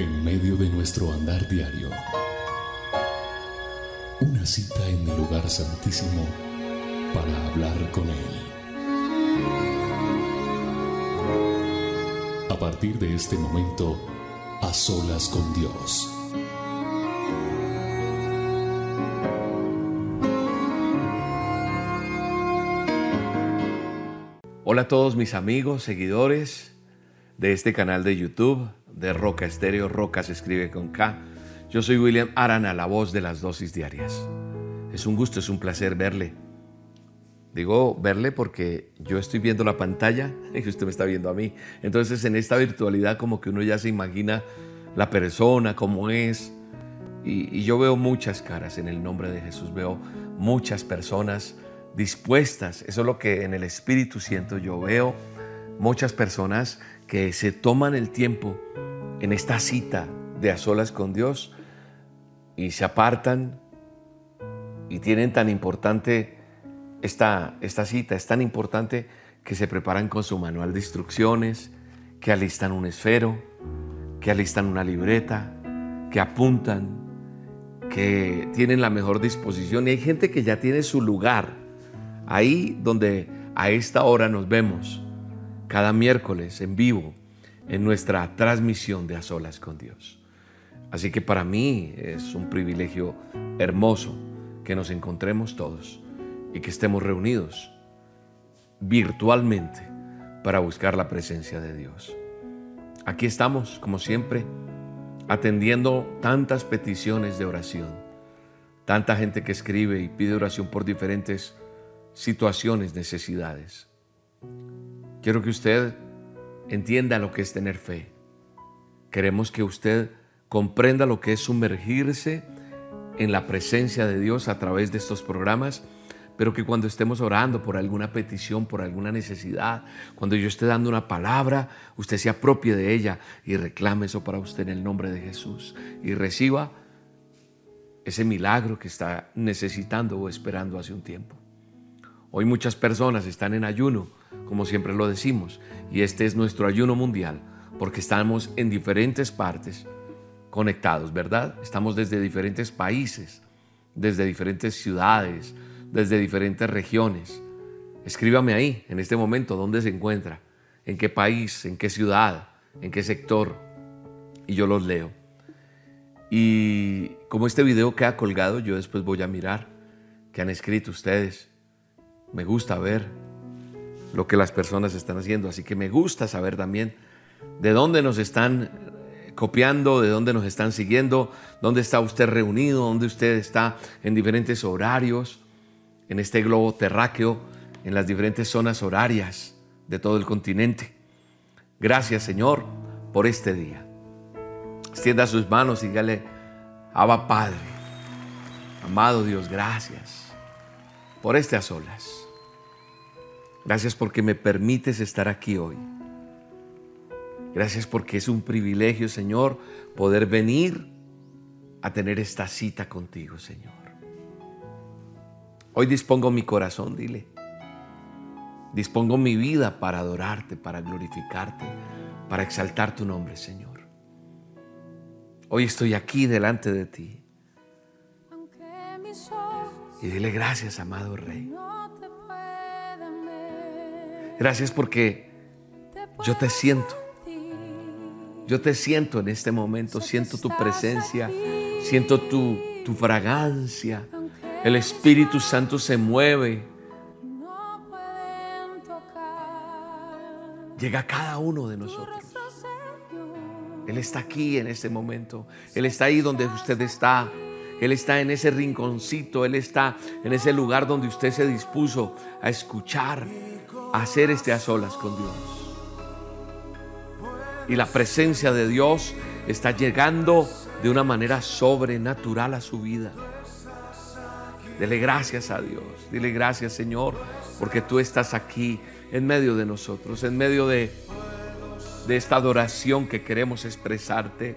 En medio de nuestro andar diario, una cita en el lugar santísimo para hablar con Él. A partir de este momento, a solas con Dios. Hola a todos mis amigos, seguidores de este canal de YouTube de Roca Estéreo. Roca se escribe con K. Yo soy William Arana, la voz de las dosis diarias. Es un gusto, es un placer verle. Digo verle porque yo estoy viendo la pantalla y usted me está viendo a mí. Entonces en esta virtualidad como que uno ya se imagina la persona, cómo es. Y, y yo veo muchas caras en el nombre de Jesús. Veo muchas personas dispuestas. Eso es lo que en el Espíritu siento. Yo veo muchas personas que se toman el tiempo en esta cita de a solas con Dios y se apartan y tienen tan importante esta, esta cita, es tan importante que se preparan con su manual de instrucciones, que alistan un esfero, que alistan una libreta, que apuntan, que tienen la mejor disposición. Y hay gente que ya tiene su lugar ahí donde a esta hora nos vemos, cada miércoles en vivo, en nuestra transmisión de A Solas con Dios. Así que para mí es un privilegio hermoso que nos encontremos todos y que estemos reunidos virtualmente para buscar la presencia de Dios. Aquí estamos, como siempre, atendiendo tantas peticiones de oración, tanta gente que escribe y pide oración por diferentes situaciones, necesidades. Quiero que usted entienda lo que es tener fe. Queremos que usted comprenda lo que es sumergirse en la presencia de Dios a través de estos programas, pero que cuando estemos orando por alguna petición, por alguna necesidad, cuando yo esté dando una palabra, usted se apropie de ella y reclame eso para usted en el nombre de Jesús y reciba ese milagro que está necesitando o esperando hace un tiempo. Hoy muchas personas están en ayuno, como siempre lo decimos, y este es nuestro ayuno mundial, porque estamos en diferentes partes conectados, ¿verdad? Estamos desde diferentes países, desde diferentes ciudades, desde diferentes regiones. Escríbame ahí, en este momento, dónde se encuentra, en qué país, en qué ciudad, en qué sector, y yo los leo. Y como este video queda colgado, yo después voy a mirar qué han escrito ustedes me gusta ver lo que las personas están haciendo, así que me gusta saber también de dónde nos están eh, copiando, de dónde nos están siguiendo, dónde está usted reunido, dónde usted está en diferentes horarios, en este globo terráqueo, en las diferentes zonas horarias de todo el continente. Gracias Señor por este día. Extienda sus manos y dígale, Abba Padre, amado Dios, gracias por a solas. Gracias porque me permites estar aquí hoy. Gracias porque es un privilegio, Señor, poder venir a tener esta cita contigo, Señor. Hoy dispongo mi corazón, dile. Dispongo mi vida para adorarte, para glorificarte, para exaltar tu nombre, Señor. Hoy estoy aquí delante de ti. Y dile gracias, amado Rey. Gracias porque yo te siento. Yo te siento en este momento, siento tu presencia, siento tu, tu fragancia. El Espíritu Santo se mueve. Llega a cada uno de nosotros. Él está aquí en este momento. Él está ahí donde usted está. Él está en ese rinconcito. Él está en ese lugar donde usted se dispuso a escuchar hacer este a solas con Dios. Y la presencia de Dios está llegando de una manera sobrenatural a su vida. Dele gracias a Dios. Dile gracias Señor porque tú estás aquí en medio de nosotros, en medio de, de esta adoración que queremos expresarte.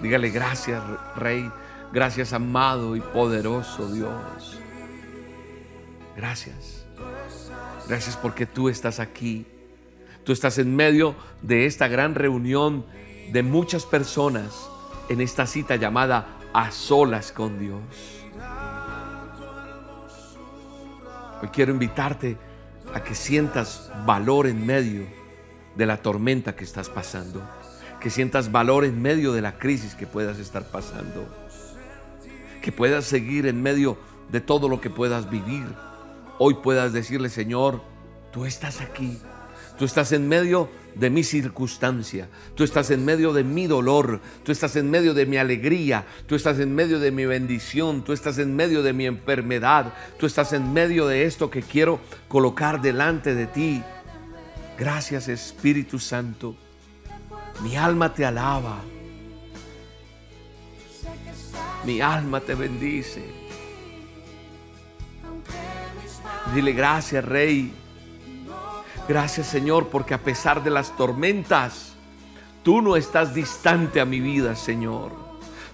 Dígale gracias Rey, gracias amado y poderoso Dios. Gracias. Gracias porque tú estás aquí. Tú estás en medio de esta gran reunión de muchas personas en esta cita llamada a solas con Dios. Hoy quiero invitarte a que sientas valor en medio de la tormenta que estás pasando, que sientas valor en medio de la crisis que puedas estar pasando, que puedas seguir en medio de todo lo que puedas vivir. Hoy puedas decirle, Señor, tú estás aquí, tú estás en medio de mi circunstancia, tú estás en medio de mi dolor, tú estás en medio de mi alegría, tú estás en medio de mi bendición, tú estás en medio de mi enfermedad, tú estás en medio de esto que quiero colocar delante de ti. Gracias Espíritu Santo, mi alma te alaba, mi alma te bendice. Dile gracias Rey. Gracias Señor, porque a pesar de las tormentas, tú no estás distante a mi vida, Señor.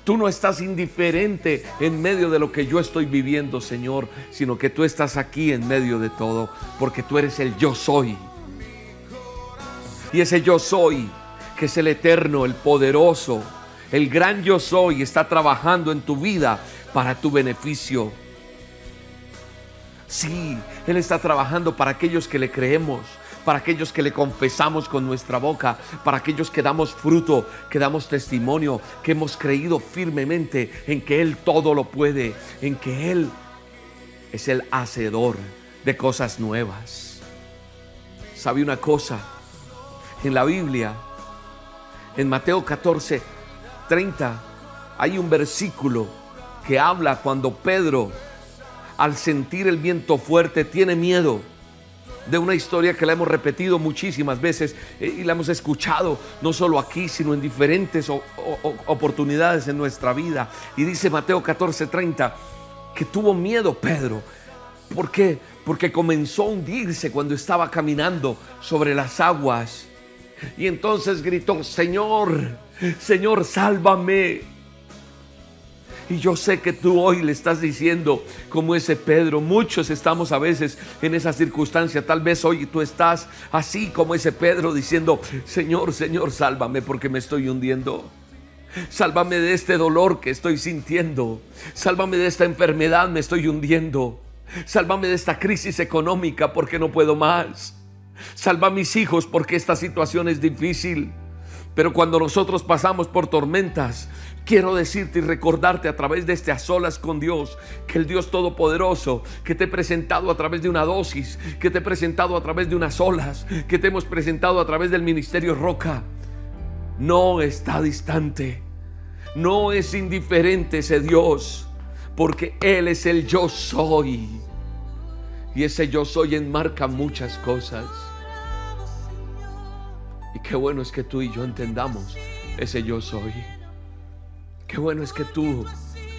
Tú no estás indiferente en medio de lo que yo estoy viviendo, Señor, sino que tú estás aquí en medio de todo, porque tú eres el yo soy. Y ese yo soy, que es el eterno, el poderoso, el gran yo soy, está trabajando en tu vida para tu beneficio. Sí, Él está trabajando para aquellos que le creemos, para aquellos que le confesamos con nuestra boca, para aquellos que damos fruto, que damos testimonio, que hemos creído firmemente en que Él todo lo puede, en que Él es el hacedor de cosas nuevas. ¿Sabe una cosa? En la Biblia, en Mateo 14, 30, hay un versículo que habla cuando Pedro, al sentir el viento fuerte, tiene miedo de una historia que la hemos repetido muchísimas veces eh, y la hemos escuchado no solo aquí, sino en diferentes oportunidades en nuestra vida. Y dice Mateo 14:30 que tuvo miedo Pedro. ¿Por qué? Porque comenzó a hundirse cuando estaba caminando sobre las aguas. Y entonces gritó, Señor, Señor, sálvame. Y yo sé que tú hoy le estás diciendo, como ese Pedro, muchos estamos a veces en esa circunstancia. Tal vez hoy tú estás así como ese Pedro diciendo, Señor, Señor, sálvame porque me estoy hundiendo. Sálvame de este dolor que estoy sintiendo. Sálvame de esta enfermedad, me estoy hundiendo. Sálvame de esta crisis económica porque no puedo más. Salva a mis hijos porque esta situación es difícil. Pero cuando nosotros pasamos por tormentas, quiero decirte y recordarte a través de este a solas con Dios, que el Dios Todopoderoso, que te he presentado a través de una dosis, que te he presentado a través de unas olas, que te hemos presentado a través del ministerio Roca, no está distante, no es indiferente ese Dios, porque Él es el yo soy. Y ese yo soy enmarca muchas cosas. Y qué bueno es que tú y yo entendamos ese yo soy. Qué bueno es que tú,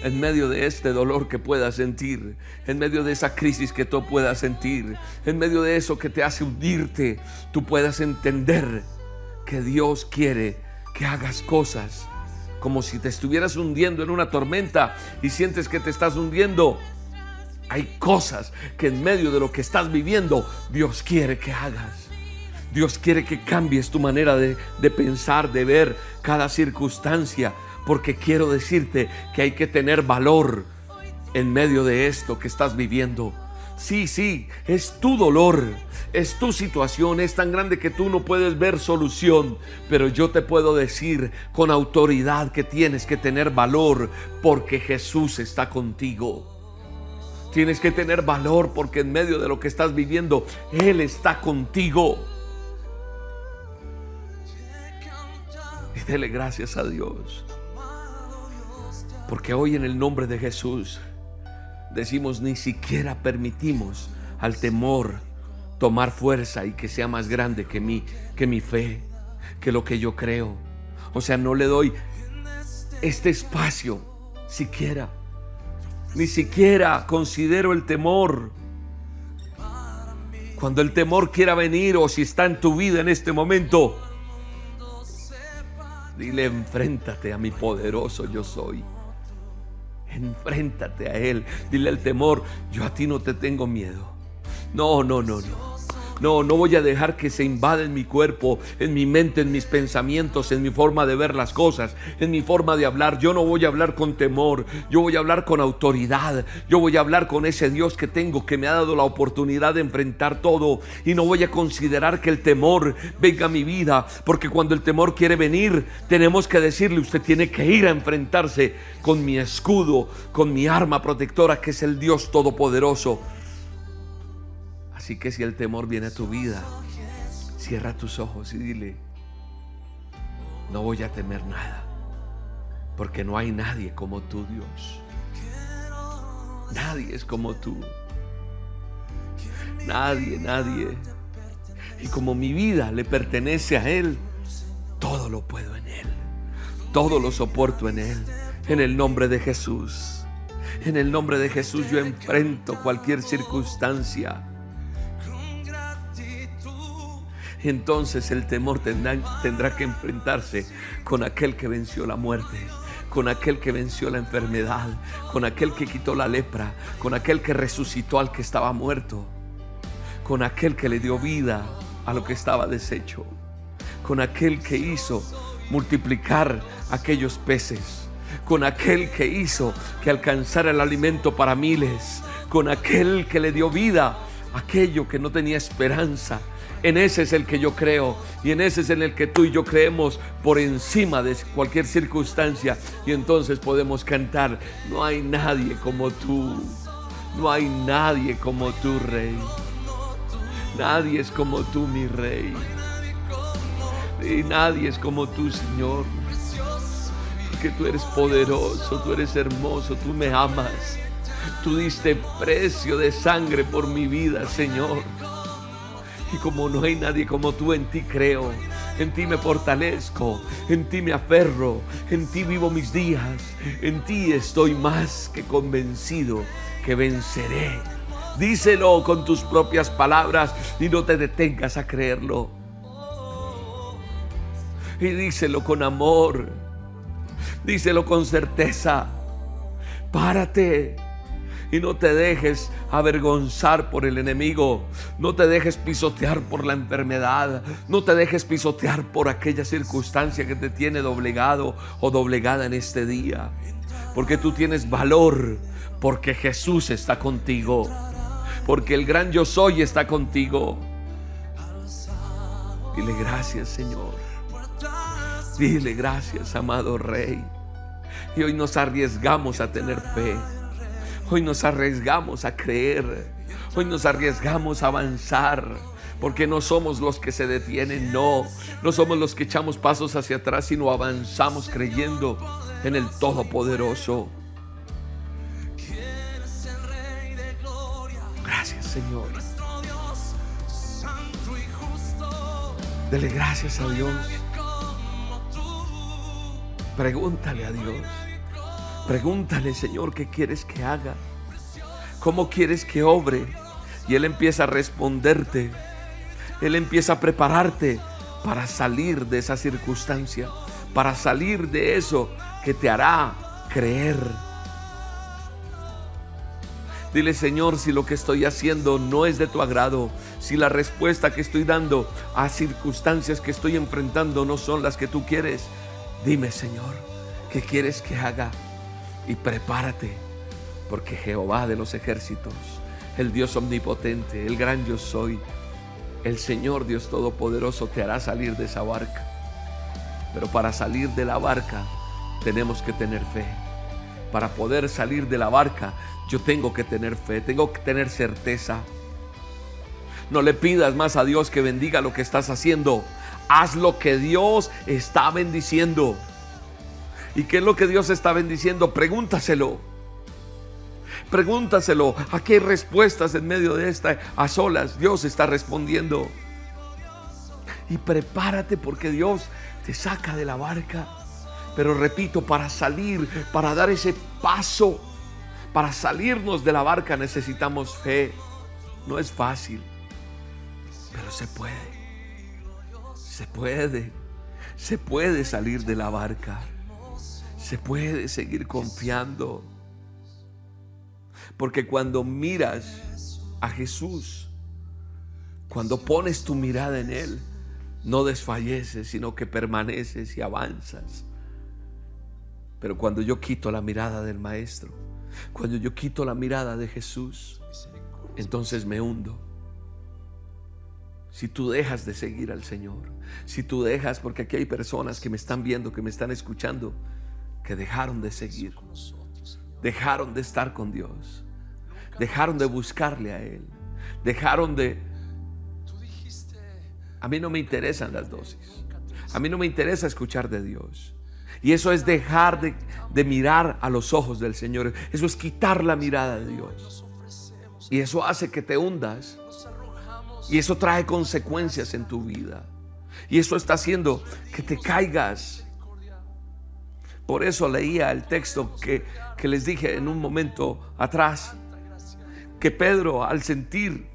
en medio de este dolor que puedas sentir, en medio de esa crisis que tú puedas sentir, en medio de eso que te hace hundirte, tú puedas entender que Dios quiere que hagas cosas como si te estuvieras hundiendo en una tormenta y sientes que te estás hundiendo. Hay cosas que en medio de lo que estás viviendo Dios quiere que hagas. Dios quiere que cambies tu manera de, pensar, de ver cada circunstancia, porque quiero decirte que hay que tener valor en medio de esto que estás viviendo. Sí, sí, es tu dolor, es tu situación, es tan grande que tú no puedes ver solución, pero yo te puedo decir con autoridad que tienes que tener valor porque Jesús está contigo. Tienes que tener valor porque en medio de lo que estás viviendo, Él está contigo. Dele gracias a Dios. Porque hoy en el nombre de Jesús decimos ni siquiera permitimos al temor tomar fuerza y que sea más grande que mi, que mi fe, que lo que yo creo. O sea, no le doy este espacio siquiera. Ni siquiera considero el temor. Cuando el temor quiera venir o si está en tu vida en este momento, Dile, enfréntate a mi poderoso yo soy. Enfréntate a Él. Dile al temor, yo a ti no te tengo miedo. No, no, no, no. No, no voy a dejar que se invada en mi cuerpo, en mi mente, en mis pensamientos, en mi forma de ver las cosas, en mi forma de hablar. Yo no voy a hablar con temor, yo voy a hablar con autoridad, yo voy a hablar con ese Dios que tengo, que me ha dado la oportunidad de enfrentar todo y no voy a considerar que el temor venga a mi vida, porque cuando el temor quiere venir, tenemos que decirle, usted tiene que ir a enfrentarse con mi escudo, con mi arma protectora, que es el Dios Todopoderoso. Así que si el temor viene a tu vida, cierra tus ojos y dile, no voy a temer nada, porque no hay nadie como tú, Dios. Nadie es como tú. Nadie, nadie. Y como mi vida le pertenece a Él, todo lo puedo en Él. Todo lo soporto en Él. En el nombre de Jesús. En el nombre de Jesús yo enfrento cualquier circunstancia. Entonces el temor tendrá, tendrá, que enfrentarse con aquel que venció la muerte, con aquel que venció la enfermedad, con aquel que quitó la lepra, con aquel que resucitó al que estaba muerto, con aquel que le dio vida a lo que estaba deshecho, con aquel que hizo multiplicar aquellos peces, con aquel que hizo que alcanzara el alimento para miles, con aquel que le dio vida a aquello que no tenía esperanza. En ese es el que yo creo y en ese es en el que tú y yo creemos por encima de cualquier circunstancia y entonces podemos cantar, no hay nadie como tú, no hay nadie como tú, Rey. Nadie es como tú, mi Rey. Y nadie es como tú, Señor. Porque tú eres poderoso, tú eres hermoso, tú me amas. Tú diste precio de sangre por mi vida, Señor. Y como no hay nadie como tú, en ti creo, en ti me fortalezco, en ti me aferro, en ti vivo mis días, en ti estoy más que convencido que venceré. Díselo con tus propias palabras y no te detengas a creerlo. Y díselo con amor, díselo con certeza. Párate y no te dejes avergonzar por el enemigo, no te dejes pisotear por la enfermedad, no te dejes pisotear por aquella circunstancia que te tiene doblegado o doblegada en este día, porque tú tienes valor, porque Jesús está contigo, porque el gran yo soy está contigo. Dile gracias Señor, dile gracias amado Rey. Y hoy nos arriesgamos a tener fe. Hoy nos arriesgamos a creer. Hoy nos arriesgamos a avanzar. Porque no somos los que se detienen, no. No somos los que echamos pasos hacia atrás, sino avanzamos creyendo en el Todopoderoso. Gracias, Señor. Dele gracias a Dios. Pregúntale a Dios. Pregúntale, Señor, ¿qué quieres que haga? ¿Cómo quieres que obre? Y Él empieza a responderte. Él empieza a prepararte para salir de esa circunstancia, para salir de eso que te hará creer. Dile, Señor, si lo que estoy haciendo no es de tu agrado, si la respuesta que estoy dando a circunstancias que estoy enfrentando no son las que tú quieres, dime, Señor, ¿qué quieres que haga? Y prepárate, porque Jehová de los ejércitos, el Dios omnipotente, el gran yo soy, el Señor Dios Todopoderoso te hará salir de esa barca. Pero para salir de la barca tenemos que tener fe. Para poder salir de la barca yo tengo que tener fe, tengo que tener certeza. No le pidas más a Dios que bendiga lo que estás haciendo. Haz lo que Dios está bendiciendo. ¿Y qué es lo que Dios está bendiciendo? Pregúntaselo. Pregúntaselo. Aquí hay respuestas en medio de esta a solas. Dios está respondiendo. Y prepárate porque Dios te saca de la barca. Pero repito, para salir, para dar ese paso, para salirnos de la barca necesitamos fe. No es fácil, pero se puede. Se puede. Se puede salir de la barca se puede seguir confiando. Porque cuando miras a Jesús, Cuando pones tu mirada en Él, no desfalleces, sino que permaneces y avanzas. Pero cuando yo quito la mirada del Maestro, cuando yo quito la mirada de Jesús, entonces me hundo. Si tú dejas de seguir al Señor, si tú dejas, porque aquí hay personas que me están viendo, que me están escuchando, que dejaron de seguir, dejaron de estar con Dios, dejaron de buscarle a Él, dejaron de... A mí no me interesan las dosis, a mí no me interesa escuchar de Dios. Y eso es dejar de, mirar a los ojos del Señor, eso es quitar la mirada de Dios. Y eso hace que te hundas. Y eso trae consecuencias en tu vida. Y eso está haciendo que te caigas. Por eso leía el texto que, que les dije en un momento atrás. Que Pedro al sentir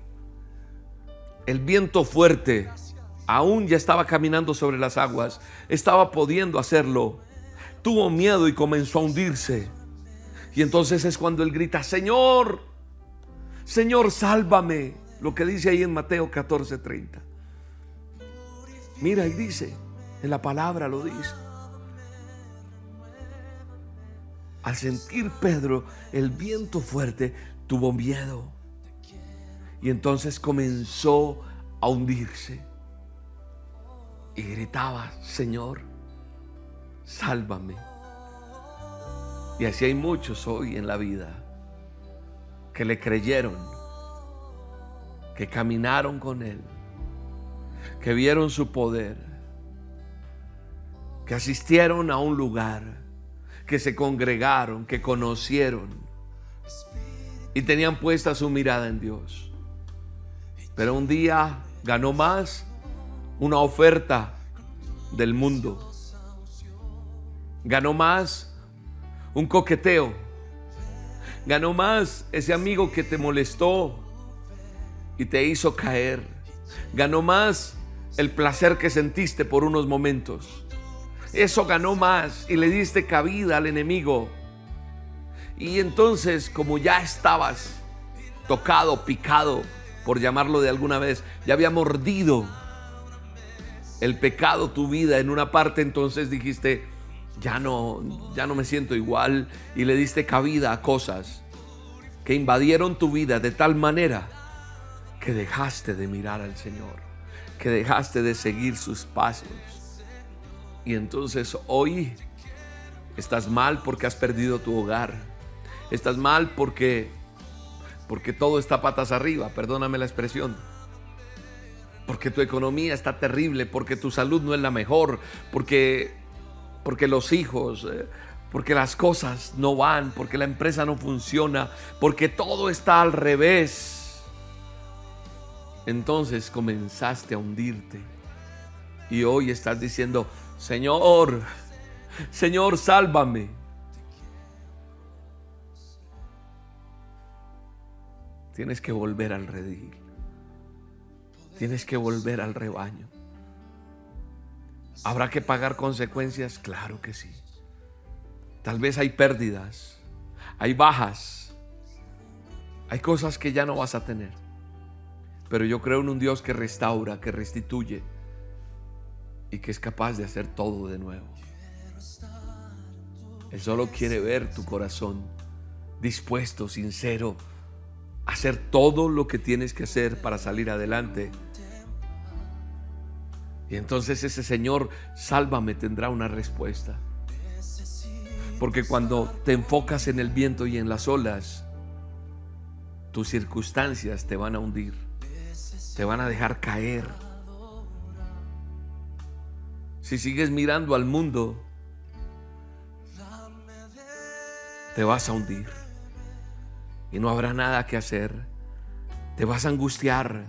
el viento fuerte, aún ya estaba caminando sobre las aguas, estaba pudiendo hacerlo. Tuvo miedo y comenzó a hundirse. Y entonces es cuando él grita, Señor, Señor, sálvame. Lo que dice ahí en Mateo 14:30. Mira y dice, en la palabra lo dice. Al sentir Pedro el viento fuerte, tuvo miedo. Y entonces comenzó a hundirse. Y gritaba, Señor, sálvame. Y así hay muchos hoy en la vida que le creyeron, que caminaron con Él, que vieron su poder, que asistieron a un lugar, que se congregaron, que conocieron y tenían puesta su mirada en Dios. Pero un día ganó más una oferta del mundo. Ganó más un coqueteo Ganó más ese amigo que te molestó y te hizo caer. Ganó más el placer que sentiste por unos momentos. Eso ganó más y le diste cabida al enemigo. Y entonces, como ya estabas tocado, picado, por llamarlo de alguna vez, ya había mordido el pecado tu vida en una parte, entonces dijiste, ya no, ya no me siento igual y le diste cabida a cosas que invadieron tu vida de tal manera que dejaste de mirar al Señor, que dejaste de seguir sus pasos. Y entonces hoy estás mal porque has perdido tu hogar. Estás mal porque porque todo está patas arriba, perdóname la expresión. Porque tu economía está terrible, porque tu salud no es la mejor, porque porque los hijos, eh, porque las cosas no van, porque la empresa no funciona, porque todo está al revés. Entonces comenzaste a hundirte y hoy estás diciendo, Señor, Señor, sálvame. Tienes que volver al redil. Tienes que volver al rebaño. ¿Habrá que pagar consecuencias? Claro que sí. Tal vez hay pérdidas, hay bajas, hay cosas que ya no vas a tener. Pero yo creo en un Dios que restaura, que restituye y que es capaz de hacer todo de nuevo. Él solo quiere ver tu corazón dispuesto, sincero, a hacer todo lo que tienes que hacer para salir adelante y entonces ese Señor, sálvame, tendrá una respuesta. Porque cuando te enfocas en el viento y en las olas, tus circunstancias te van a hundir, te van a dejar caer. Si sigues mirando al mundo, te vas a hundir y no habrá nada que hacer. Te vas a angustiar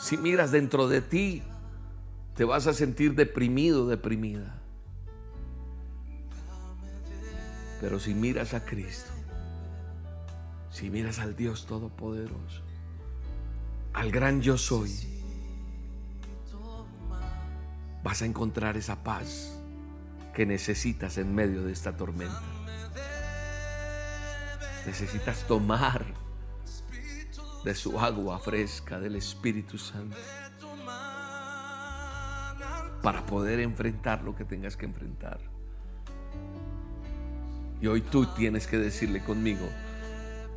si miras dentro de ti, te vas a sentir deprimido, deprimida. Pero si miras a Cristo, si miras al Dios Todopoderoso, al gran yo soy, vas a encontrar esa paz que necesitas en medio de esta tormenta. Necesitas tomar de su agua fresca del Espíritu Santo para poder enfrentar lo que tengas que enfrentar. Y hoy tú tienes que decirle conmigo,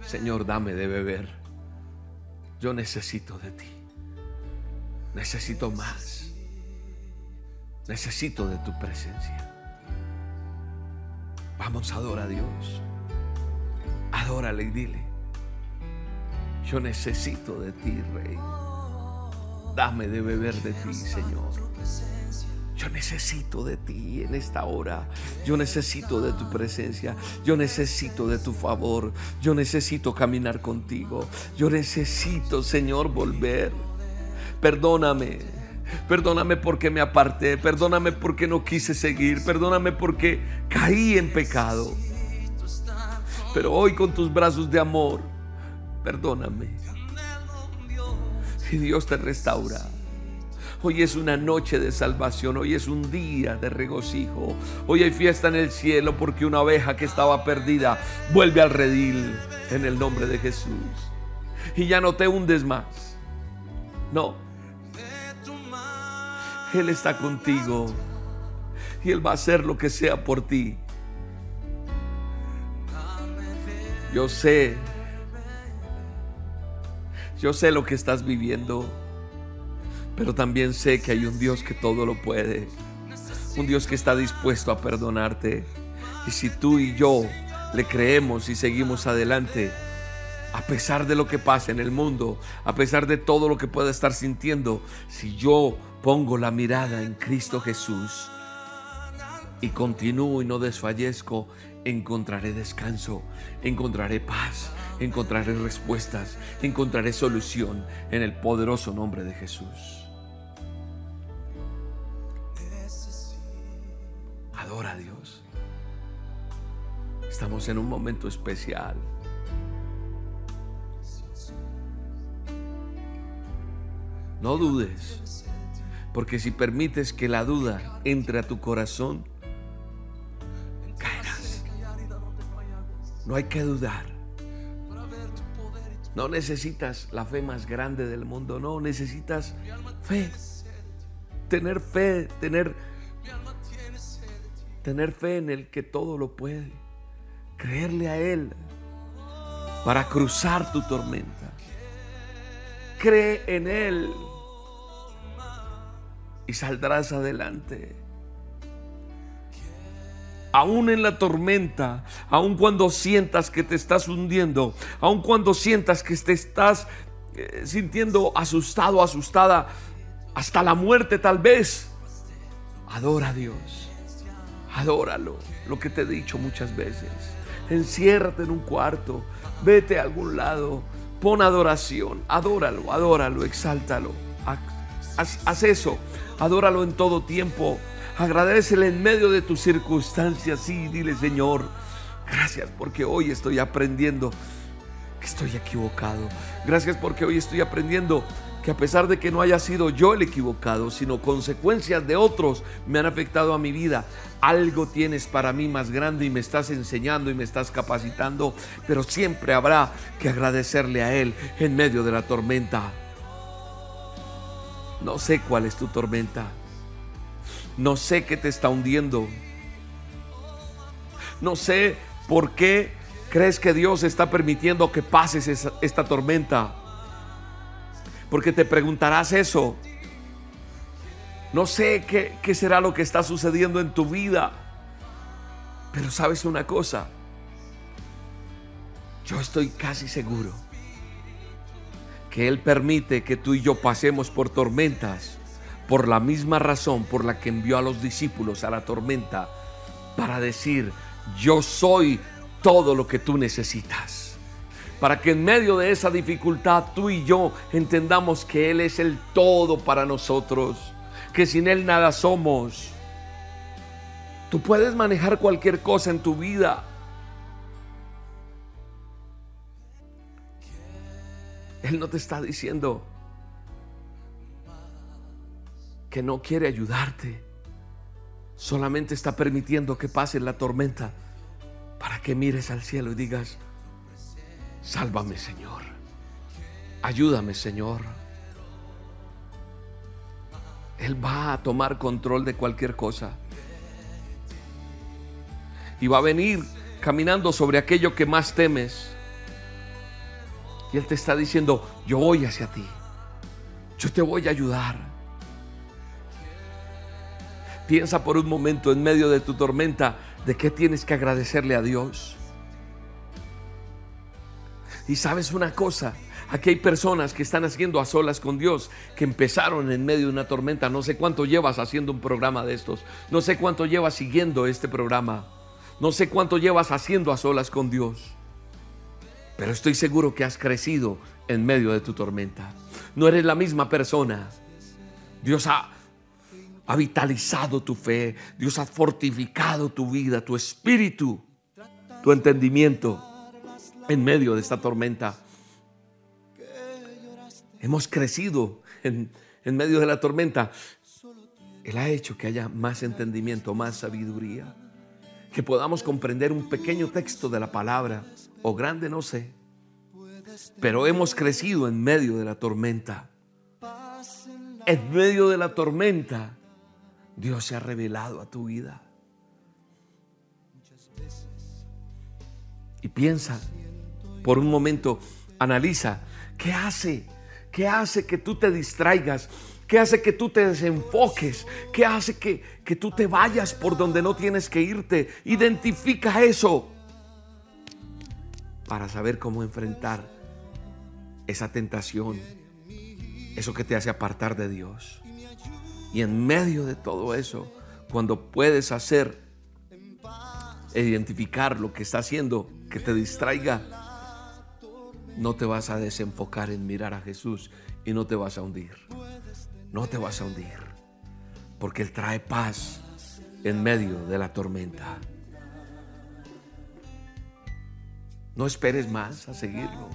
Señor, dame de beber. Yo necesito de ti. Necesito más. Necesito de tu presencia. Vamos, adora a Dios. Adórale y dile. Yo necesito de ti, Rey. Dame de beber de ti, Señor. Yo necesito de ti en esta hora. Yo necesito de tu presencia. Yo necesito de tu favor. Yo necesito caminar contigo. Yo necesito, Señor, volver. Perdóname. Perdóname porque me aparté. Perdóname porque no quise seguir. Perdóname porque caí en pecado. Pero hoy con tus brazos de amor, perdóname. Y Dios te restaura. Hoy es una noche de salvación, hoy es un día de regocijo. Hoy hay fiesta en el cielo porque una oveja que estaba perdida vuelve al redil en el nombre de Jesús. Y ya no te hundes más. No. Él está contigo y Él va a hacer lo que sea por ti. Yo sé, yo sé lo que estás viviendo. Pero también sé que hay un Dios que todo lo puede. Un Dios que está dispuesto a perdonarte. Y si tú y yo le creemos y seguimos adelante, a pesar de lo que pasa en el mundo, a pesar de todo lo que pueda estar sintiendo, si yo pongo la mirada en Cristo Jesús y continúo y no desfallezco, encontraré descanso, encontraré paz, encontraré respuestas, encontraré solución en el poderoso nombre de Jesús. Adora a Dios. Estamos en un momento especial. No dudes, porque si permites que la duda entre a tu corazón, caerás. No hay que dudar. No necesitas la fe más grande del mundo, no, necesitas fe. Tener fe, tener tener fe en el que todo lo puede, creerle a Él para cruzar tu tormenta. Cree en Él y saldrás adelante. Aún en la tormenta, aun cuando sientas que te estás hundiendo, aun cuando sientas que te estás eh, sintiendo asustado, asustada, hasta la muerte tal vez, adora a Dios. Adóralo, lo que te he dicho muchas veces. Enciérrate en un cuarto, vete a algún lado, pon adoración, adóralo, adóralo, exáltalo. Haz eso, adóralo en todo tiempo. Agradecele en medio de tus circunstancias. Sí, dile, Señor, gracias porque hoy estoy aprendiendo que estoy equivocado. Gracias porque hoy estoy aprendiendo que a pesar de que no haya sido yo el equivocado, sino consecuencias de otros me han afectado a mi vida, algo tienes para mí más grande y me estás enseñando y me estás capacitando, pero siempre habrá que agradecerle a Él en medio de la tormenta. No sé cuál es tu tormenta. No sé qué te está hundiendo. No sé por qué crees que Dios está permitiendo que pases esta tormenta porque te preguntarás eso. No sé qué, será lo que está sucediendo en tu vida, pero sabes una cosa, yo estoy casi seguro que Él permite que tú y yo pasemos por tormentas por la misma razón por la que envió a los discípulos a la tormenta para decir, yo soy todo lo que tú necesitas para que en medio de esa dificultad tú y yo entendamos que Él es el todo para nosotros, que sin Él nada somos. Tú puedes manejar cualquier cosa en tu vida. Él no te está diciendo que no quiere ayudarte. Solamente está permitiendo que pase la tormenta para que mires al cielo y digas, Sálvame, Señor. Ayúdame, Señor. Él va a tomar control de cualquier cosa. Y va a venir caminando sobre aquello que más temes. Y Él te está diciendo, yo voy hacia ti. Yo te voy a ayudar. Piensa por un momento en medio de tu tormenta de qué tienes que agradecerle a Dios. Y sabes una cosa, aquí hay personas que están haciendo a solas con Dios, que empezaron en medio de una tormenta. No sé cuánto llevas haciendo un programa de estos. No sé cuánto llevas siguiendo este programa. No sé cuánto llevas haciendo a solas con Dios. Pero estoy seguro que has crecido en medio de tu tormenta. No eres la misma persona. Dios ha, vitalizado tu fe. Dios ha fortificado tu vida, tu espíritu, tu entendimiento en medio de esta tormenta. Hemos crecido en medio de la tormenta. Él ha hecho que haya más entendimiento, más sabiduría. Que podamos comprender un pequeño texto de la palabra, o grande, no sé. Pero hemos crecido en medio de la tormenta. En medio de la tormenta, Dios se ha revelado a tu vida. Y piensa por un momento, analiza, ¿qué hace? ¿Qué hace que tú te distraigas? ¿Qué hace que tú te desenfoques? ¿Qué hace que, que tú te vayas por donde no tienes que irte? Identifica eso para saber cómo enfrentar esa tentación, eso que te hace apartar de Dios. Y en medio de todo eso, cuando puedes hacer, identificar lo que está haciendo que te distraiga, no te vas a desenfocar en mirar a Jesús y no te vas a hundir. No te vas a hundir. Porque Él trae paz en medio de la tormenta. No esperes más a seguirlo.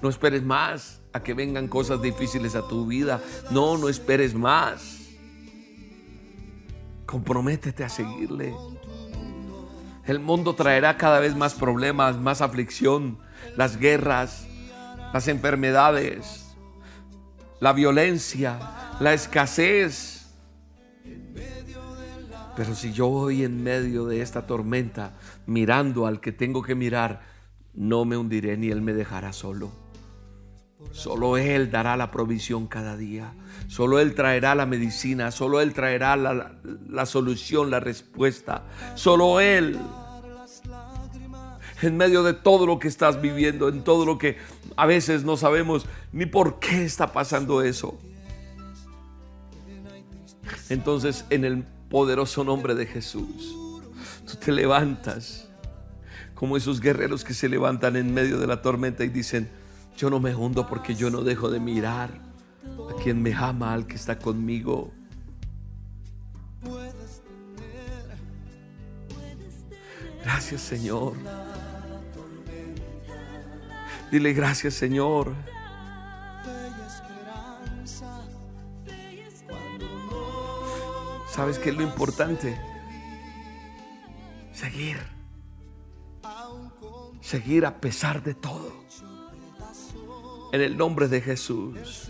No esperes más a que vengan cosas difíciles a tu vida. No, no esperes más. Comprométete a seguirle. El mundo traerá cada vez más problemas, más aflicción, las guerras, las enfermedades, la violencia, la escasez. Pero si yo voy en medio de esta tormenta mirando al que tengo que mirar, no me hundiré ni Él me dejará solo. Solo Él dará la provisión cada día. Solo Él traerá la medicina. Solo Él traerá la, la solución, la respuesta. Solo Él en medio de todo lo que estás viviendo, en todo lo que a veces no sabemos ni por qué está pasando eso. Entonces, en el poderoso nombre de Jesús, tú te levantas como esos guerreros que se levantan en medio de la tormenta y dicen, yo no me hundo porque yo no dejo de mirar a quien me ama, al que está conmigo. Gracias Señor. Dile gracias Señor. ¿Sabes qué es lo importante? Seguir. Seguir a pesar de todo. En el nombre de Jesús.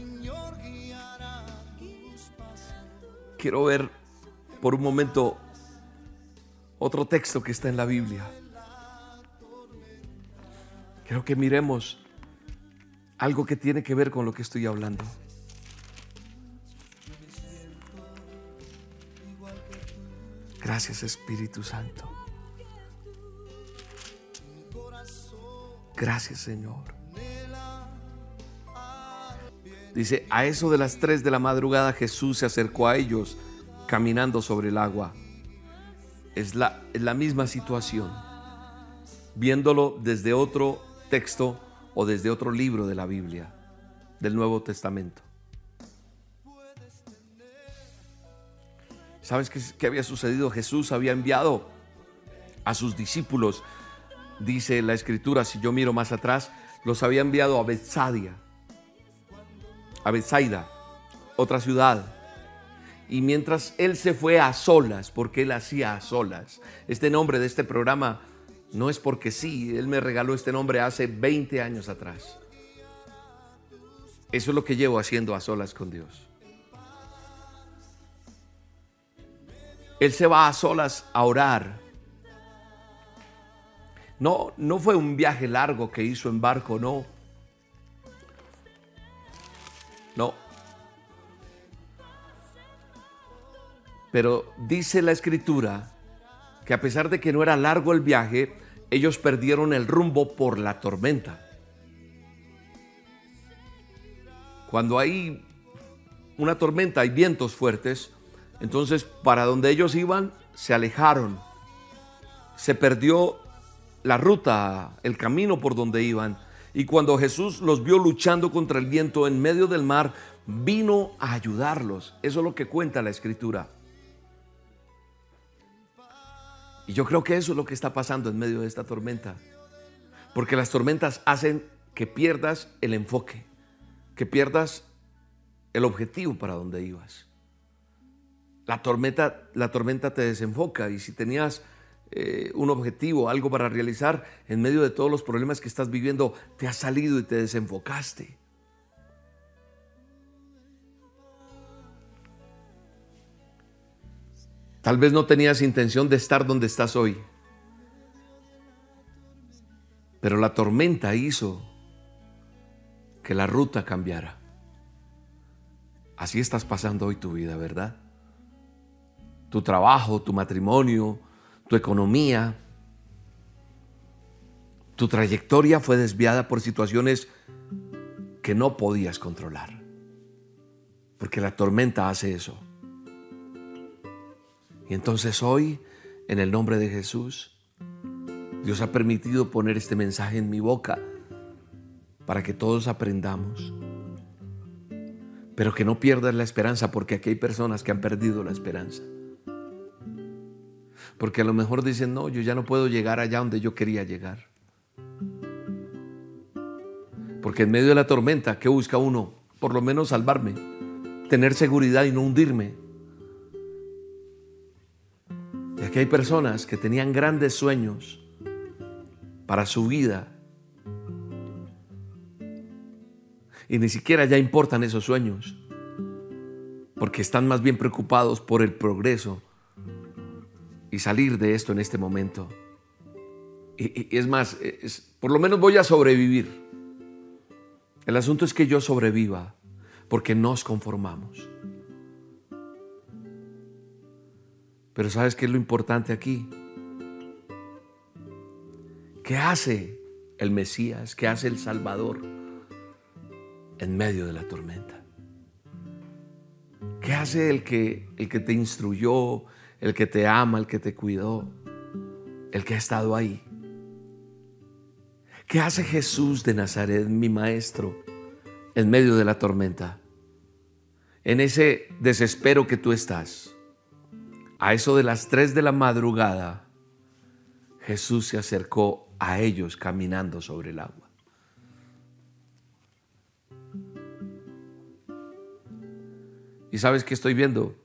Quiero ver por un momento otro texto que está en la Biblia. Quiero que miremos algo que tiene que ver con lo que estoy hablando. Gracias Espíritu Santo. Gracias Señor. Dice, a eso de las 3 de la madrugada Jesús se acercó a ellos caminando sobre el agua. Es la, la misma situación. Viéndolo desde otro texto o desde otro libro de la Biblia, del Nuevo Testamento. ¿Sabes qué, había sucedido? Jesús había enviado a sus discípulos, dice la escritura, si yo miro más atrás, los había enviado a Bethsaida, a Bethsaida, otra ciudad. Y mientras él se fue a solas, porque él hacía a solas, este nombre de este programa no es porque sí, Él me regaló este nombre hace 20 años atrás. Eso es lo que llevo haciendo a solas con Dios. Él se va a solas a orar. No, no fue un viaje largo que hizo en barco, no. No. Pero dice la escritura que a pesar de que no era largo el viaje, ellos perdieron el rumbo por la tormenta. Cuando hay una tormenta, hay vientos fuertes, entonces para donde ellos iban se alejaron. Se perdió la ruta, el camino por donde iban. Y cuando Jesús los vio luchando contra el viento en medio del mar, vino a ayudarlos. Eso es lo que cuenta la escritura. Y yo creo que eso es lo que está pasando en medio de esta tormenta. Porque las tormentas hacen que pierdas el enfoque, que pierdas el objetivo para donde ibas. La tormenta, la tormenta te desenfoca y si tenías eh, un objetivo, algo para realizar, en medio de todos los problemas que estás viviendo, te has salido y te desenfocaste. Tal vez no tenías intención de estar donde estás hoy. Pero la tormenta hizo que la ruta cambiara. Así estás pasando hoy tu vida, ¿verdad? Tu trabajo, tu matrimonio, tu economía, tu trayectoria fue desviada por situaciones que no podías controlar. Porque la tormenta hace eso. Y entonces hoy, en el nombre de Jesús, Dios ha permitido poner este mensaje en mi boca para que todos aprendamos. Pero que no pierdas la esperanza porque aquí hay personas que han perdido la esperanza. Porque a lo mejor dicen, no, yo ya no puedo llegar allá donde yo quería llegar. Porque en medio de la tormenta, ¿qué busca uno? Por lo menos salvarme, tener seguridad y no hundirme. Y aquí hay personas que tenían grandes sueños para su vida. Y ni siquiera ya importan esos sueños. Porque están más bien preocupados por el progreso y salir de esto en este momento. Y, es más, por lo menos voy a sobrevivir. El asunto es que yo sobreviva porque nos conformamos. Pero ¿sabes qué es lo importante aquí? ¿Qué hace el Mesías? ¿Qué hace el Salvador en medio de la tormenta? ¿Qué hace el que, el que te instruyó, el que te ama, el que te cuidó, el que ha estado ahí? ¿Qué hace Jesús de Nazaret, mi maestro, en medio de la tormenta? En ese desespero que tú estás a eso de las 3 de la madrugada, Jesús se acercó a ellos caminando sobre el agua. ¿Y sabes qué estoy viendo?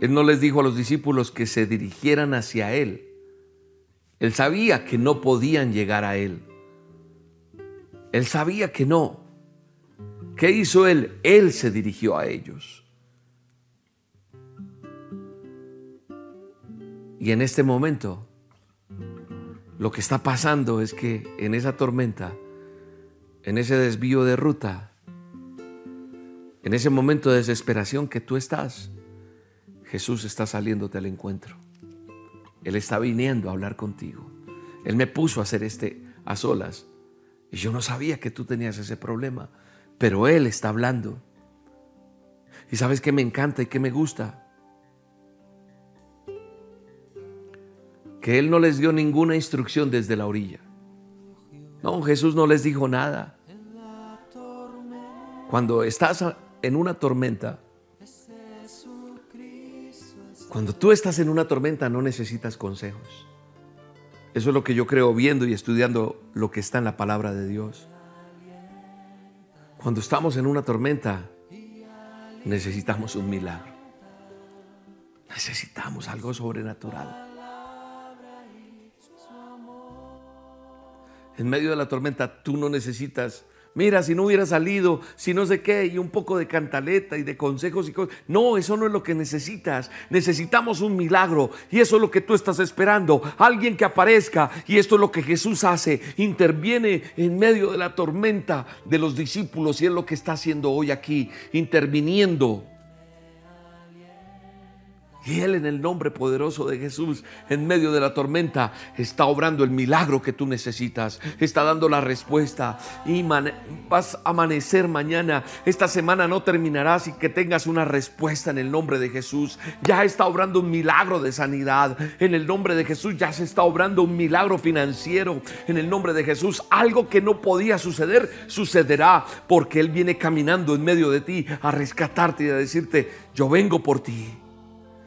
Él no les dijo a los discípulos que se dirigieran hacia Él. Él sabía que no podían llegar a Él. Él sabía que no. ¿Qué hizo Él? Él se dirigió a ellos. Y en este momento, lo que está pasando es que en esa tormenta, en ese desvío de ruta, en ese momento de desesperación que tú estás, Jesús está saliéndote al encuentro. Él está viniendo a hablar contigo. Él me puso a hacer este a solas. Y yo no sabía que tú tenías ese problema, pero Él está hablando. Y sabes que me encanta y que me gusta que Él no les dio ninguna instrucción desde la orilla. No, Jesús no les dijo nada. Cuando estás en una tormenta, cuando tú estás en una tormenta no necesitas consejos. Eso es lo que yo creo viendo y estudiando lo que está en la palabra de Dios. Cuando estamos en una tormenta, necesitamos un milagro. Necesitamos algo sobrenatural. En medio de la tormenta tú no necesitas Mira, si no hubiera salido, si no sé qué, y un poco de cantaleta y de consejos y cosas. No, eso no es lo que necesitas. Necesitamos un milagro y eso es lo que tú estás esperando. Alguien que aparezca y esto es lo que Jesús hace. Interviene en medio de la tormenta de los discípulos y es lo que está haciendo hoy aquí, interviniendo y Él en el nombre poderoso de Jesús, en medio de la tormenta, está obrando el milagro que tú necesitas. Está dando la respuesta. Y vas a amanecer mañana. Esta semana no terminará sin que tengas una respuesta en el nombre de Jesús. Ya está obrando un milagro de sanidad. En el nombre de Jesús ya se está obrando un milagro financiero. En el nombre de Jesús, algo que no podía suceder, sucederá. Porque Él viene caminando en medio de ti a rescatarte y a decirte, yo vengo por ti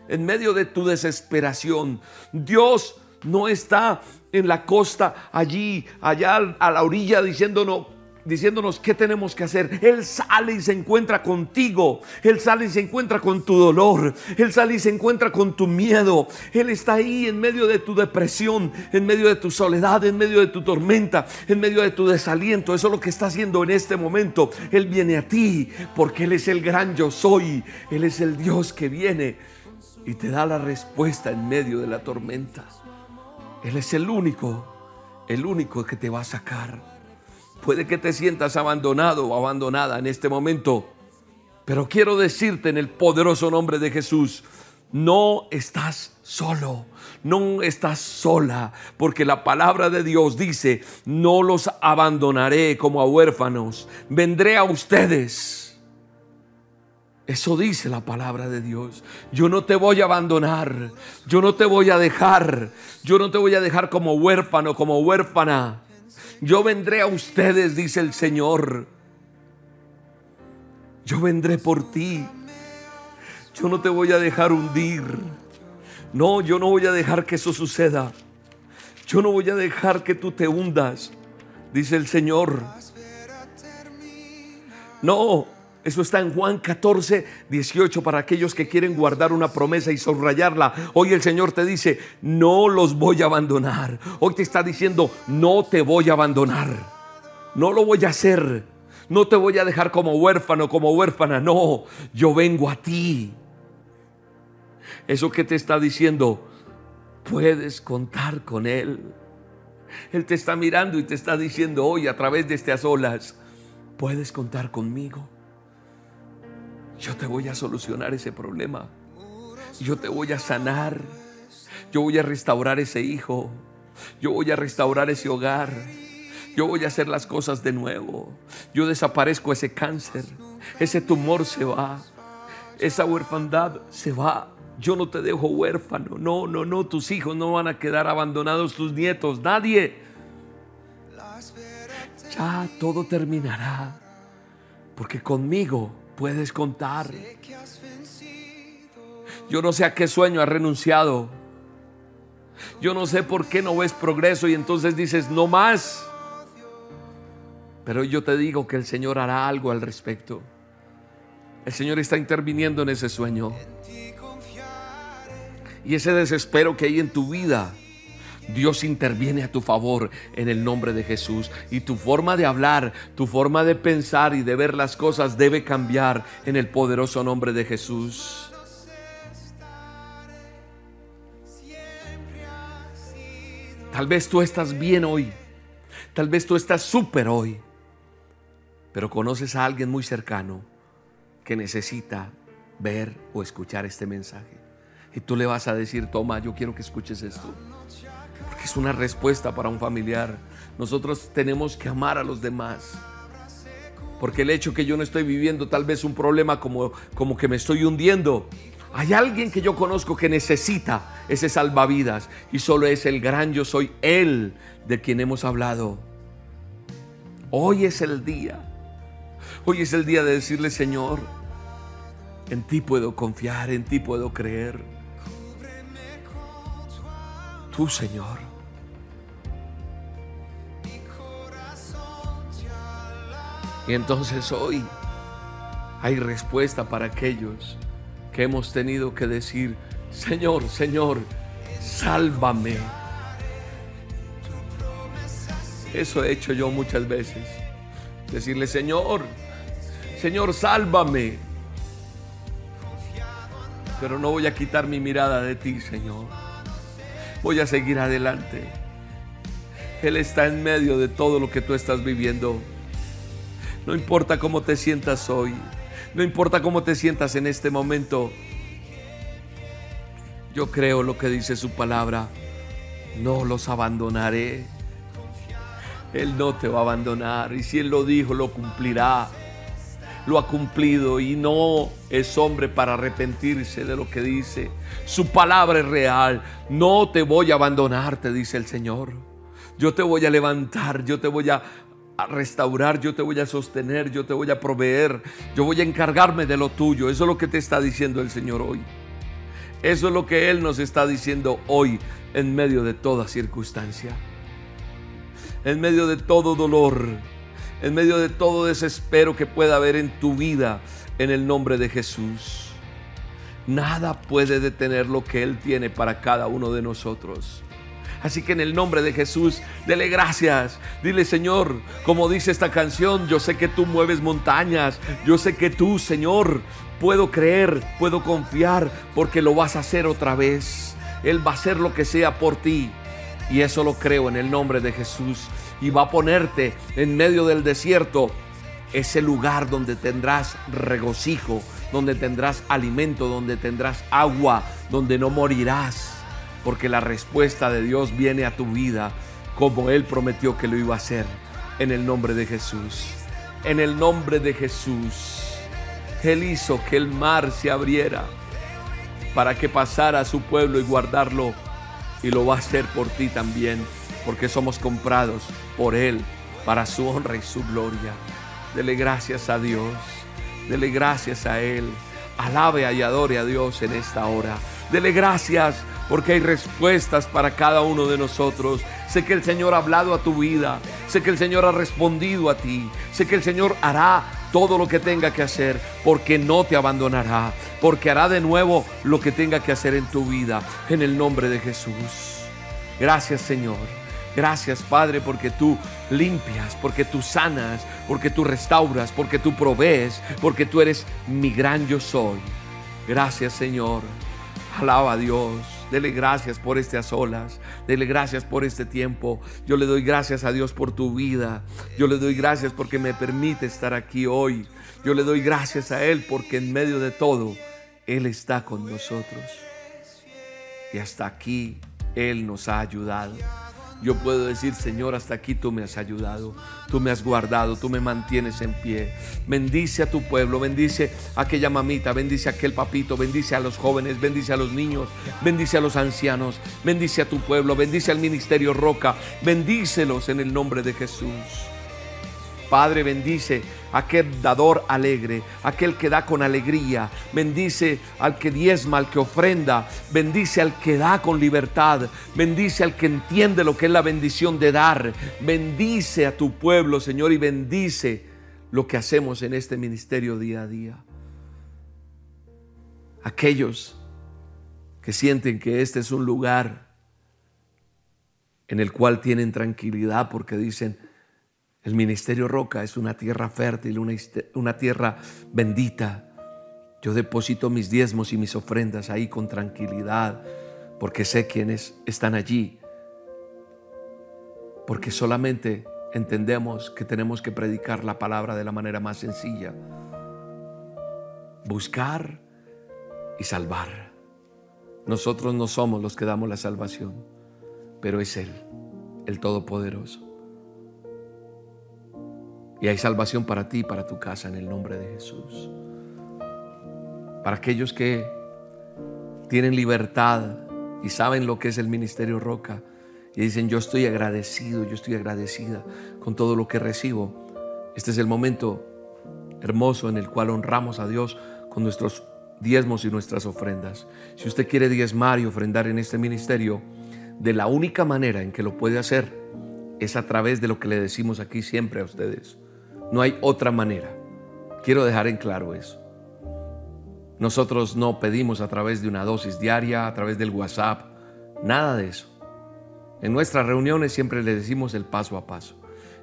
en medio de tu desesperación. Dios no está en la costa, allí, allá a la orilla, diciéndonos, diciéndonos qué tenemos que hacer. Él sale y se encuentra contigo. Él sale y se encuentra con tu dolor. Él sale y se encuentra con tu miedo. Él está ahí en medio de tu depresión, en medio de tu soledad, en medio de tu tormenta, en medio de tu desaliento. Eso es lo que está haciendo en este momento. Él viene a ti porque Él es el gran yo soy. Él es el Dios que viene y te da la respuesta en medio de la tormenta. Él es el único, el único que te va a sacar. Puede que te sientas abandonado o abandonada en este momento, pero quiero decirte en el poderoso nombre de Jesús, no estás solo, no estás sola, porque la palabra de Dios dice, no los abandonaré como a huérfanos, vendré a ustedes. Eso dice la palabra de Dios. Yo no te voy a abandonar. Yo no te voy a dejar. Yo no te voy a dejar como huérfano, como huérfana. Yo vendré a ustedes, dice el Señor. Yo vendré por ti. Yo no te voy a dejar hundir. No, yo no voy a dejar que eso suceda. Yo no voy a dejar que tú te hundas, dice el Señor. No, eso está en Juan 14, 18 para aquellos que quieren guardar una promesa y subrayarla. Hoy el Señor te dice, no los voy a abandonar. Hoy te está diciendo, no te voy a abandonar. No lo voy a hacer. No te voy a dejar como huérfano, como huérfana. No, yo vengo a ti. Eso que te está diciendo, puedes contar con Él. Él te está mirando y te está diciendo hoy a través de estas olas, puedes contar conmigo. Yo te voy a solucionar ese problema. Yo te voy a sanar. Yo voy a restaurar ese hijo. Yo voy a restaurar ese hogar. Yo voy a hacer las cosas de nuevo. Yo desaparezco ese cáncer. Ese tumor se va. Esa huerfandad se va. Yo no te dejo huérfano. No, no, no. Tus hijos no van a quedar abandonados. Tus nietos. Nadie. Ya todo terminará. Porque conmigo puedes contar. Yo no sé a qué sueño has renunciado. Yo no sé por qué no ves progreso y entonces dices, no más. Pero yo te digo que el Señor hará algo al respecto. El Señor está interviniendo en ese sueño. Y ese desespero que hay en tu vida Dios interviene a tu favor en el nombre de Jesús. Y tu forma de hablar, tu forma de pensar y de ver las cosas debe cambiar en el poderoso nombre de Jesús. Tal vez tú estás bien hoy. Tal vez tú estás súper hoy. Pero conoces a alguien muy cercano que necesita ver o escuchar este mensaje. Y tú le vas a decir, toma, yo quiero que escuches esto es una respuesta para un familiar. Nosotros tenemos que amar a los demás. Porque el hecho que yo no estoy viviendo tal vez un problema como, como que me estoy hundiendo. Hay alguien que yo conozco que necesita ese salvavidas y solo es el gran yo soy Él de quien hemos hablado. Hoy es el día. Hoy es el día de decirle, Señor, en ti puedo confiar, en ti puedo creer. Tú, Señor, Y entonces hoy hay respuesta para aquellos que hemos tenido que decir, Señor, Señor, sálvame. Eso he hecho yo muchas veces. Decirle, Señor, Señor, sálvame. Pero no voy a quitar mi mirada de ti, Señor. Voy a seguir adelante. Él está en medio de todo lo que tú estás viviendo. No importa cómo te sientas hoy. No importa cómo te sientas en este momento. Yo creo lo que dice su palabra. No los abandonaré. Él no te va a abandonar. Y si Él lo dijo, lo cumplirá. Lo ha cumplido y no es hombre para arrepentirse de lo que dice. Su palabra es real. No te voy a abandonar, te dice el Señor. Yo te voy a levantar, yo te voy a, restaurar, yo te voy a sostener, yo te voy a proveer, yo voy a encargarme de lo tuyo. Eso es lo que te está diciendo el Señor hoy. Eso es lo que Él nos está diciendo hoy en medio de toda circunstancia. En medio de todo dolor, en medio de todo desespero que pueda haber en tu vida, en el nombre de Jesús. Nada puede detener lo que Él tiene para cada uno de nosotros. Así que en el nombre de Jesús, dele gracias. Dile, Señor, como dice esta canción, yo sé que tú mueves montañas. Yo sé que tú, Señor, puedo creer, puedo confiar, porque lo vas a hacer otra vez. Él va a hacer lo que sea por ti. Y eso lo creo en el nombre de Jesús. Y va a ponerte en medio del desierto ese lugar donde tendrás regocijo, donde tendrás alimento, donde tendrás agua, donde no morirás porque la respuesta de Dios viene a tu vida como Él prometió que lo iba a hacer. En el nombre de Jesús. En el nombre de Jesús. Él hizo que el mar se abriera para que pasara a su pueblo y guardarlo. Y lo va a hacer por ti también, porque somos comprados por Él para su honra y su gloria. Dele gracias a Dios. Dele gracias a Él. Alabe y adore a Dios en esta hora. Dele gracias porque hay respuestas para cada uno de nosotros. Sé que el Señor ha hablado a tu vida, sé que el Señor ha respondido a ti, sé que el Señor hará todo lo que tenga que hacer, porque no te abandonará, porque hará de nuevo lo que tenga que hacer en tu vida, en el nombre de Jesús. Gracias Señor. Gracias Padre porque tú limpias, porque tú sanas, porque tú restauras, porque tú provees, porque tú eres mi gran yo soy. Gracias Señor. Alaba a Dios. Dele gracias por este a solas. Dele gracias por este tiempo. Yo le doy gracias a Dios por tu vida. Yo le doy gracias porque me permite estar aquí hoy. Yo le doy gracias a Él porque en medio de todo, Él está con nosotros. Y hasta aquí Él nos ha ayudado yo puedo decir, Señor, hasta aquí tú me has ayudado, tú me has guardado, tú me mantienes en pie. Bendice a tu pueblo, bendice a aquella mamita, bendice a aquel papito, bendice a los jóvenes, bendice a los niños, bendice a los ancianos, bendice a tu pueblo, bendice al ministerio Roca, bendícelos en el nombre de Jesús. Padre, bendice aquel dador alegre, aquel que da con alegría. Bendice al que diezma, al que ofrenda. Bendice al que da con libertad. Bendice al que entiende lo que es la bendición de dar. Bendice a tu pueblo, Señor, y bendice lo que hacemos en este ministerio día a día. Aquellos que sienten que este es un lugar en el cual tienen tranquilidad porque dicen, el ministerio Roca es una tierra fértil, una, tierra bendita. Yo deposito mis diezmos y mis ofrendas ahí con tranquilidad, porque sé quiénes están allí. Porque solamente entendemos que tenemos que predicar la palabra de la manera más sencilla. Buscar y salvar. Nosotros no somos los que damos la salvación, pero es Él, el Todopoderoso. Y hay salvación para ti y para tu casa en el nombre de Jesús. Para aquellos que tienen libertad y saben lo que es el ministerio Roca y dicen, yo estoy agradecido, yo estoy agradecida con todo lo que recibo. Este es el momento hermoso en el cual honramos a Dios con nuestros diezmos y nuestras ofrendas. Si usted quiere diezmar y ofrendar en este ministerio, de la única manera en que lo puede hacer es a través de lo que le decimos aquí siempre a ustedes no hay otra manera. Quiero dejar en claro eso. Nosotros no pedimos a través de una dosis diaria, a través del WhatsApp, nada de eso. En nuestras reuniones siempre le decimos el paso a paso.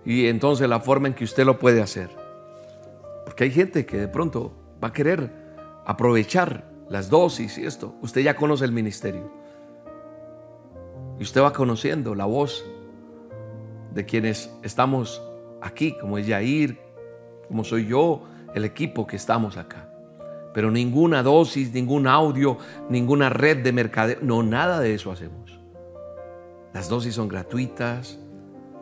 y entonces la forma en que usted lo puede hacer. Porque hay gente que de pronto va a querer aprovechar las dosis y esto. Usted ya conoce el ministerio. Y usted va conociendo la voz de quienes estamos aquí, como es Yair, como soy yo, el equipo que estamos acá. Pero ninguna dosis, ningún audio, ninguna red de mercadeo, no, nada de eso hacemos. Las dosis son gratuitas,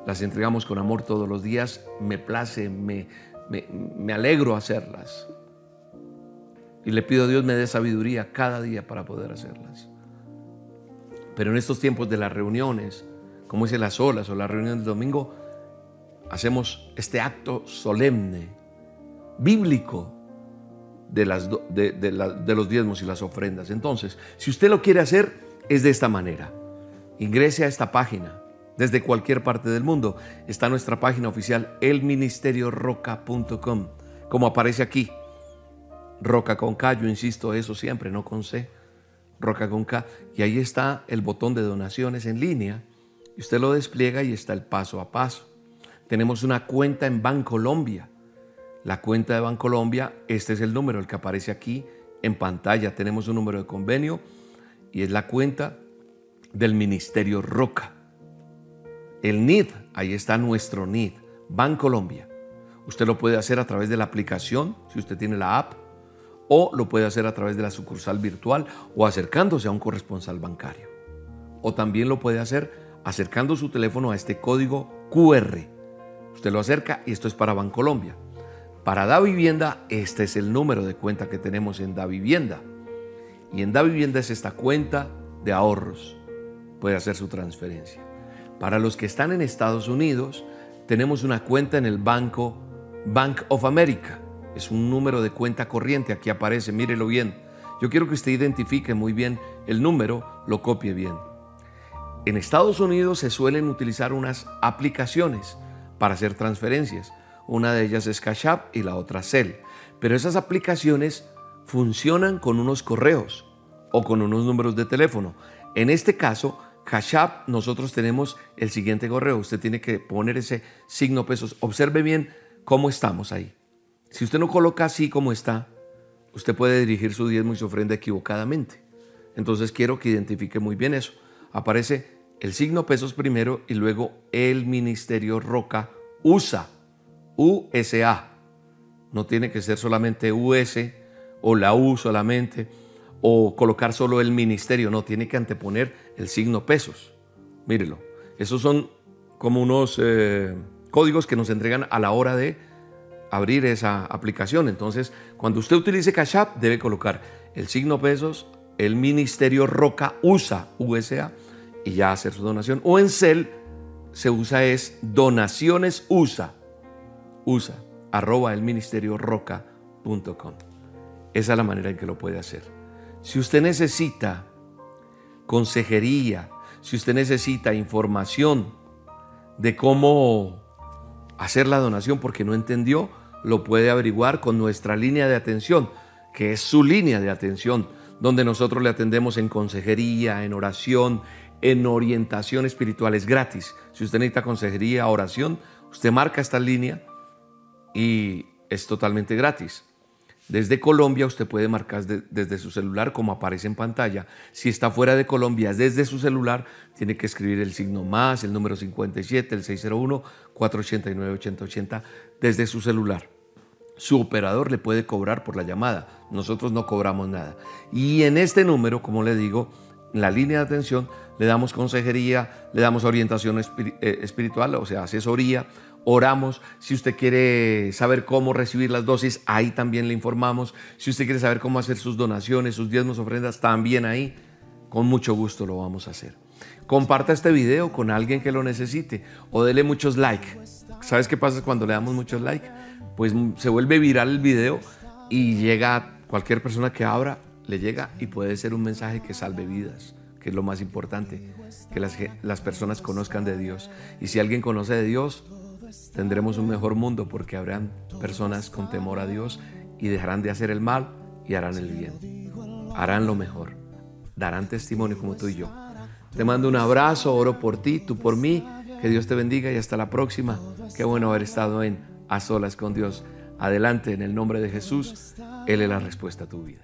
las entregamos con amor todos los días, me place, me, me, me alegro hacerlas. Y le pido a Dios me dé sabiduría cada día para poder hacerlas. Pero en estos tiempos de las reuniones, como dice las olas o la reunión del domingo, hacemos este acto solemne, bíblico, de, los diezmos y las ofrendas. Entonces, si usted lo quiere hacer, es de esta manera. Ingrese a esta página. Desde cualquier parte del mundo está nuestra página oficial, elministerioroca.com, como aparece aquí. Roca con K, yo insisto eso siempre, no con C. Roca con K. Y ahí está el botón de donaciones en línea. Y usted lo despliega y está el paso a paso. Tenemos una cuenta en Bancolombia. La cuenta de Bancolombia, este es el número, el que aparece aquí en pantalla. Tenemos un número de convenio y es la cuenta del Ministerio Roca. El NID, ahí está nuestro NID, Bancolombia. Usted lo puede hacer a través de la aplicación, si usted tiene la app, o lo puede hacer a través de la sucursal virtual o acercándose a un corresponsal bancario. O también lo puede hacer acercando su teléfono a este código QR. Usted lo acerca y esto es para Bancolombia. Para Da Vivienda, este es el número de cuenta que tenemos en Da Vivienda. Y en Da Vivienda es esta cuenta de ahorros. Puede hacer su transferencia. Para los que están en Estados Unidos, tenemos una cuenta en el banco Bank of America. Es un número de cuenta corriente, aquí aparece, mírelo bien. Yo quiero que usted identifique muy bien el número, lo copie bien. En Estados Unidos se suelen utilizar unas aplicaciones para hacer transferencias. Una de ellas es Cash App y la otra Cell. Pero esas aplicaciones funcionan con unos correos o con unos números de teléfono. En este caso, Cash App, nosotros tenemos el siguiente correo. Usted tiene que poner ese signo pesos. Observe bien cómo estamos ahí. Si usted no coloca así como está, usted puede dirigir su diezmo y su ofrenda equivocadamente. Entonces quiero que identifique muy bien eso. Aparece el signo pesos primero y luego el ministerio roca USA, USA. No tiene que ser solamente US o la U solamente o colocar solo el ministerio, no, tiene que anteponer el signo pesos. Mírelo, esos son como unos eh, códigos que nos entregan a la hora de abrir esa aplicación. Entonces, cuando usted utilice Cash App, debe colocar el signo pesos, el ministerio Roca USA, USA, y ya hacer su donación. O en Cel se usa es donaciones USA, USA, arroba el ministerio roca.com. Esa es la manera en que lo puede hacer. Si usted necesita consejería, si usted necesita información de cómo hacer la donación porque no entendió, lo puede averiguar con nuestra línea de atención, que es su línea de atención, donde nosotros le atendemos en consejería, en oración, en orientación espiritual. Es gratis. Si usted necesita consejería, oración, usted marca esta línea y es totalmente gratis. Desde Colombia usted puede marcar desde su celular como aparece en pantalla. Si está fuera de Colombia, desde su celular, tiene que escribir el signo más, el número 57, el 601-489-8080 desde su celular. Su operador le puede cobrar por la llamada. Nosotros no cobramos nada. Y en este número, como le digo, en la línea de atención, le damos consejería, le damos orientación eh, espiritual, o sea, asesoría, oramos. Si usted quiere saber cómo recibir las dosis, ahí también le informamos. Si usted quiere saber cómo hacer sus donaciones, sus diezmos, ofrendas, también ahí, con mucho gusto lo vamos a hacer. Comparta este video con alguien que lo necesite o dele muchos likes. ¿Sabes qué pasa cuando le damos muchos likes? Pues se vuelve viral el video y llega cualquier persona que abra, le llega y puede ser un mensaje que salve vidas, que es lo más importante, que las, las personas conozcan de Dios. Y si alguien conoce de Dios, tendremos un mejor mundo porque habrán personas con temor a Dios y dejarán de hacer el mal y harán el bien. Harán lo mejor. Darán testimonio como tú y yo. Te mando un abrazo, oro por ti, tú por mí. Que Dios te bendiga y hasta la próxima. Qué bueno haber estado en A Solas con Dios. Adelante en el nombre de Jesús. Él es la respuesta a tu vida.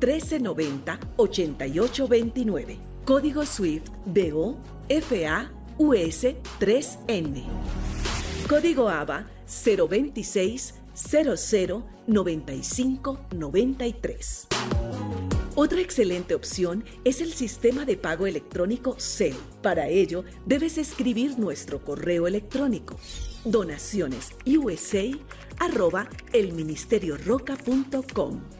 1390 8829. Código SWIFT BO FA US 3N. Código ABA 026 00 95 93. Otra excelente opción es el sistema de pago electrónico CEL. Para ello, debes escribir nuestro correo electrónico donaciones arroba elministerioroca.com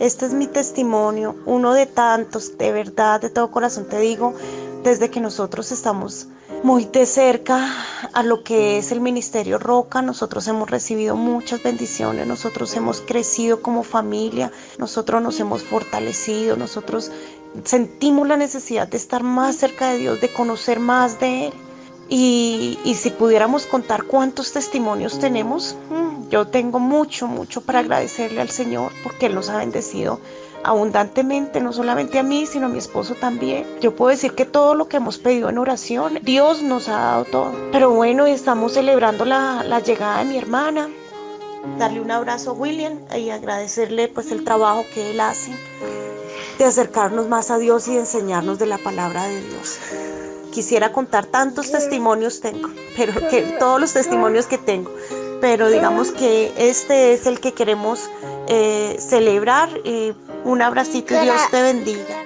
Este es mi testimonio, uno de tantos, de verdad, de todo corazón te digo, desde que nosotros estamos muy de cerca a lo que es el Ministerio Roca. Nosotros hemos recibido muchas bendiciones, nosotros hemos crecido como familia, nosotros nos hemos fortalecido, nosotros sentimos la necesidad de estar más cerca de Dios, de conocer más de Él. Y, si pudiéramos contar cuántos testimonios tenemos, mm, yo tengo mucho, mucho para agradecerle al Señor porque Él nos ha bendecido abundantemente, no solamente a mí, sino a mi esposo también. Yo puedo decir que todo lo que hemos pedido en oración, Dios nos ha dado todo. Pero bueno, estamos celebrando la, la llegada de mi hermana. Darle un abrazo a William y agradecerle pues el trabajo que él hace de acercarnos más a Dios y de enseñarnos de la palabra de Dios. Quisiera contar tantos testimonios tengo, pero que todos los testimonios que tengo, pero digamos que este es el que queremos eh, celebrar. un abracito y Dios te bendiga.